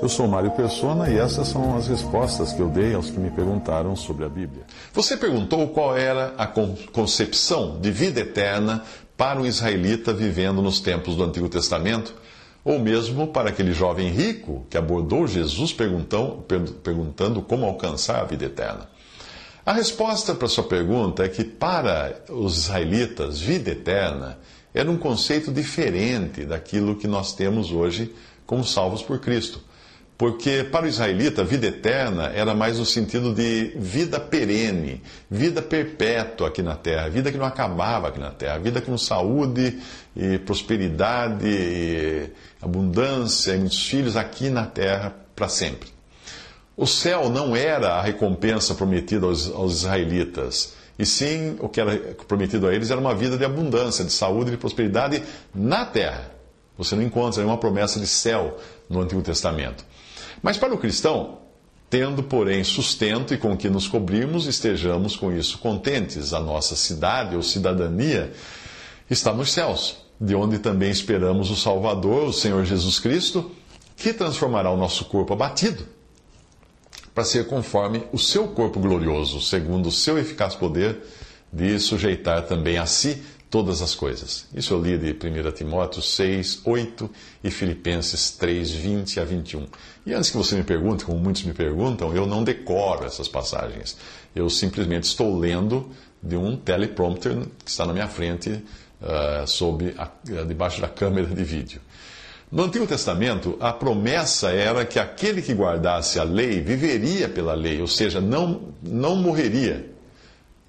Eu sou Mário Persona e essas são as respostas que eu dei aos que me perguntaram sobre a Bíblia. Você perguntou qual era a concepção de vida eterna para um israelita vivendo nos tempos do Antigo Testamento, ou mesmo para aquele jovem rico que abordou Jesus perguntando como alcançar a vida eterna. A resposta para sua pergunta é que para os israelitas, vida eterna era um conceito diferente daquilo que nós temos hoje como salvos por Cristo. Porque para o israelita, a vida eterna era mais no sentido de vida perene, vida perpétua aqui na terra, vida que não acabava aqui na terra, vida com saúde e prosperidade, e abundância e muitos filhos aqui na terra para sempre. O céu não era a recompensa prometida aos, aos israelitas, e sim o que era prometido a eles era uma vida de abundância, de saúde e de prosperidade na terra. Você não encontra nenhuma promessa de céu no Antigo Testamento. Mas para o cristão, tendo, porém, sustento e com que nos cobrirmos, estejamos com isso contentes. A nossa cidade ou cidadania está nos céus, de onde também esperamos o Salvador, o Senhor Jesus Cristo, que transformará o nosso corpo abatido para ser conforme o seu corpo glorioso, segundo o seu eficaz poder de sujeitar também a si todas as coisas. Isso eu li de 1 Timóteo 6, 8 e Filipenses 3, 20 a 21. E antes que você me pergunte, como muitos me perguntam, eu não decoro essas passagens. Eu simplesmente estou lendo de um teleprompter que está na minha frente, uh, sob a, debaixo da câmera de vídeo. No Antigo Testamento, a promessa era que aquele que guardasse a lei viveria pela lei, ou seja, não, não morreria.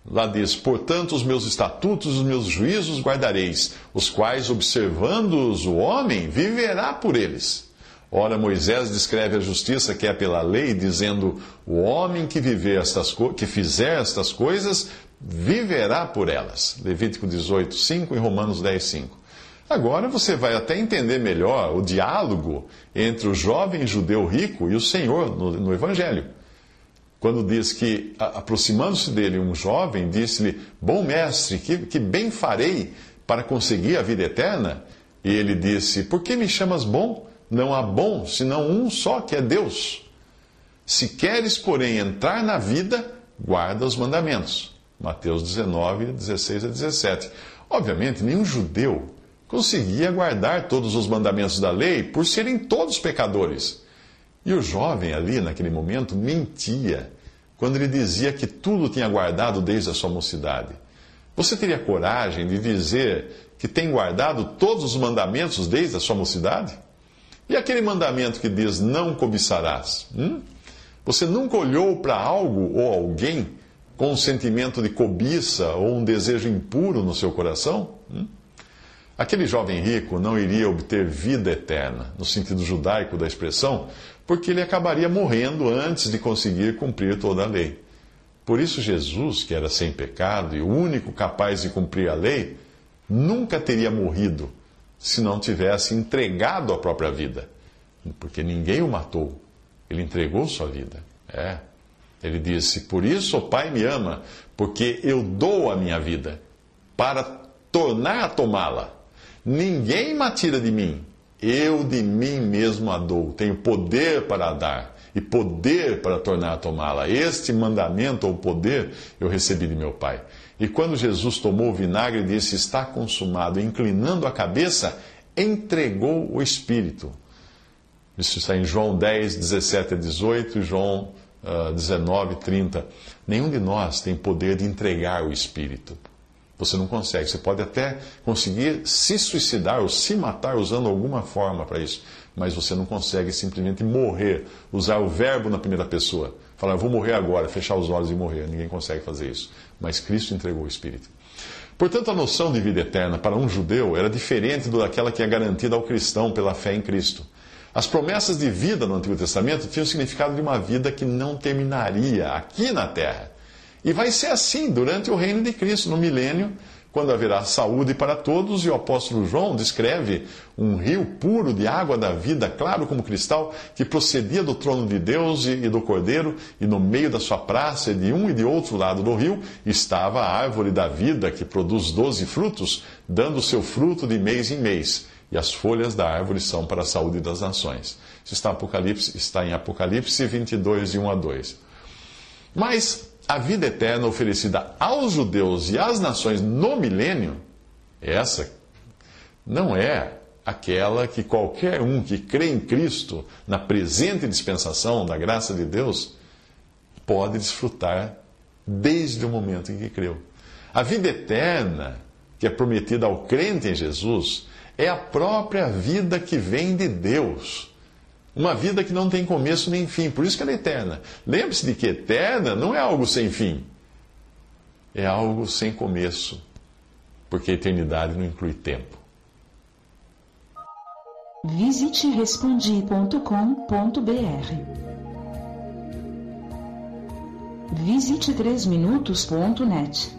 Lá diz: Portanto, os meus estatutos, os meus juízos guardareis, os quais, observando-os o homem, viverá por eles. Ora, Moisés descreve a justiça que é pela lei, dizendo: O homem que, viver estas que fizer estas coisas, viverá por elas. Levítico 18, 5 e Romanos 10, 5. Agora você vai até entender melhor o diálogo entre o jovem judeu rico e o Senhor no, no Evangelho quando diz que, aproximando-se dele um jovem, disse-lhe: Bom mestre, que, que bem farei para conseguir a vida eterna? E ele disse: Por que me chamas bom? Não há bom senão um só, que é Deus. Se queres, porém, entrar na vida, guarda os mandamentos. Mateus 19, 16 a 17. Obviamente, nenhum judeu conseguia guardar todos os mandamentos da lei por serem todos pecadores. E o jovem ali, naquele momento, mentia quando ele dizia que tudo tinha guardado desde a sua mocidade. Você teria coragem de dizer que tem guardado todos os mandamentos desde a sua mocidade? E aquele mandamento que diz não cobiçarás? Hum? Você nunca olhou para algo ou alguém com um sentimento de cobiça ou um desejo impuro no seu coração? Hum? Aquele jovem rico não iria obter vida eterna, no sentido judaico da expressão, porque ele acabaria morrendo antes de conseguir cumprir toda a lei. Por isso, Jesus, que era sem pecado e o único capaz de cumprir a lei, nunca teria morrido se não tivesse entregado a própria vida. Porque ninguém o matou, ele entregou sua vida. É. Ele disse: Por isso o Pai me ama, porque eu dou a minha vida para tornar a tomá-la. Ninguém me tira de mim, eu de mim mesmo a dou. Tenho poder para dar e poder para tornar a tomá-la. Este mandamento ou poder eu recebi de meu Pai. E quando Jesus tomou o vinagre e disse: Está consumado, inclinando a cabeça, entregou o Espírito. Isso está em João 10, 17 a 18 e João uh, 19, 30. Nenhum de nós tem poder de entregar o Espírito. Você não consegue. Você pode até conseguir se suicidar ou se matar usando alguma forma para isso, mas você não consegue simplesmente morrer, usar o verbo na primeira pessoa. Falar, vou morrer agora, fechar os olhos e morrer. Ninguém consegue fazer isso. Mas Cristo entregou o Espírito. Portanto, a noção de vida eterna para um judeu era diferente daquela que é garantida ao cristão pela fé em Cristo. As promessas de vida no Antigo Testamento tinham o significado de uma vida que não terminaria aqui na terra. E vai ser assim durante o reino de Cristo, no milênio, quando haverá saúde para todos, e o apóstolo João descreve um rio puro de água da vida, claro como cristal, que procedia do trono de Deus e do Cordeiro, e no meio da sua praça, de um e de outro lado do rio, estava a árvore da vida, que produz doze frutos, dando seu fruto de mês em mês. E as folhas da árvore são para a saúde das nações. Isso está, Apocalipse, está em Apocalipse 22, de 1 a 2. Mas a vida eterna oferecida aos judeus e às nações no milênio, essa não é aquela que qualquer um que crê em Cristo, na presente dispensação da graça de Deus, pode desfrutar desde o momento em que creu. A vida eterna, que é prometida ao crente em Jesus, é a própria vida que vem de Deus uma vida que não tem começo nem fim, por isso que ela é eterna. Lembre-se de que eterna não é algo sem fim, é algo sem começo, porque a eternidade não inclui tempo. Visite respondi.com.br. Visite 3minutos.net.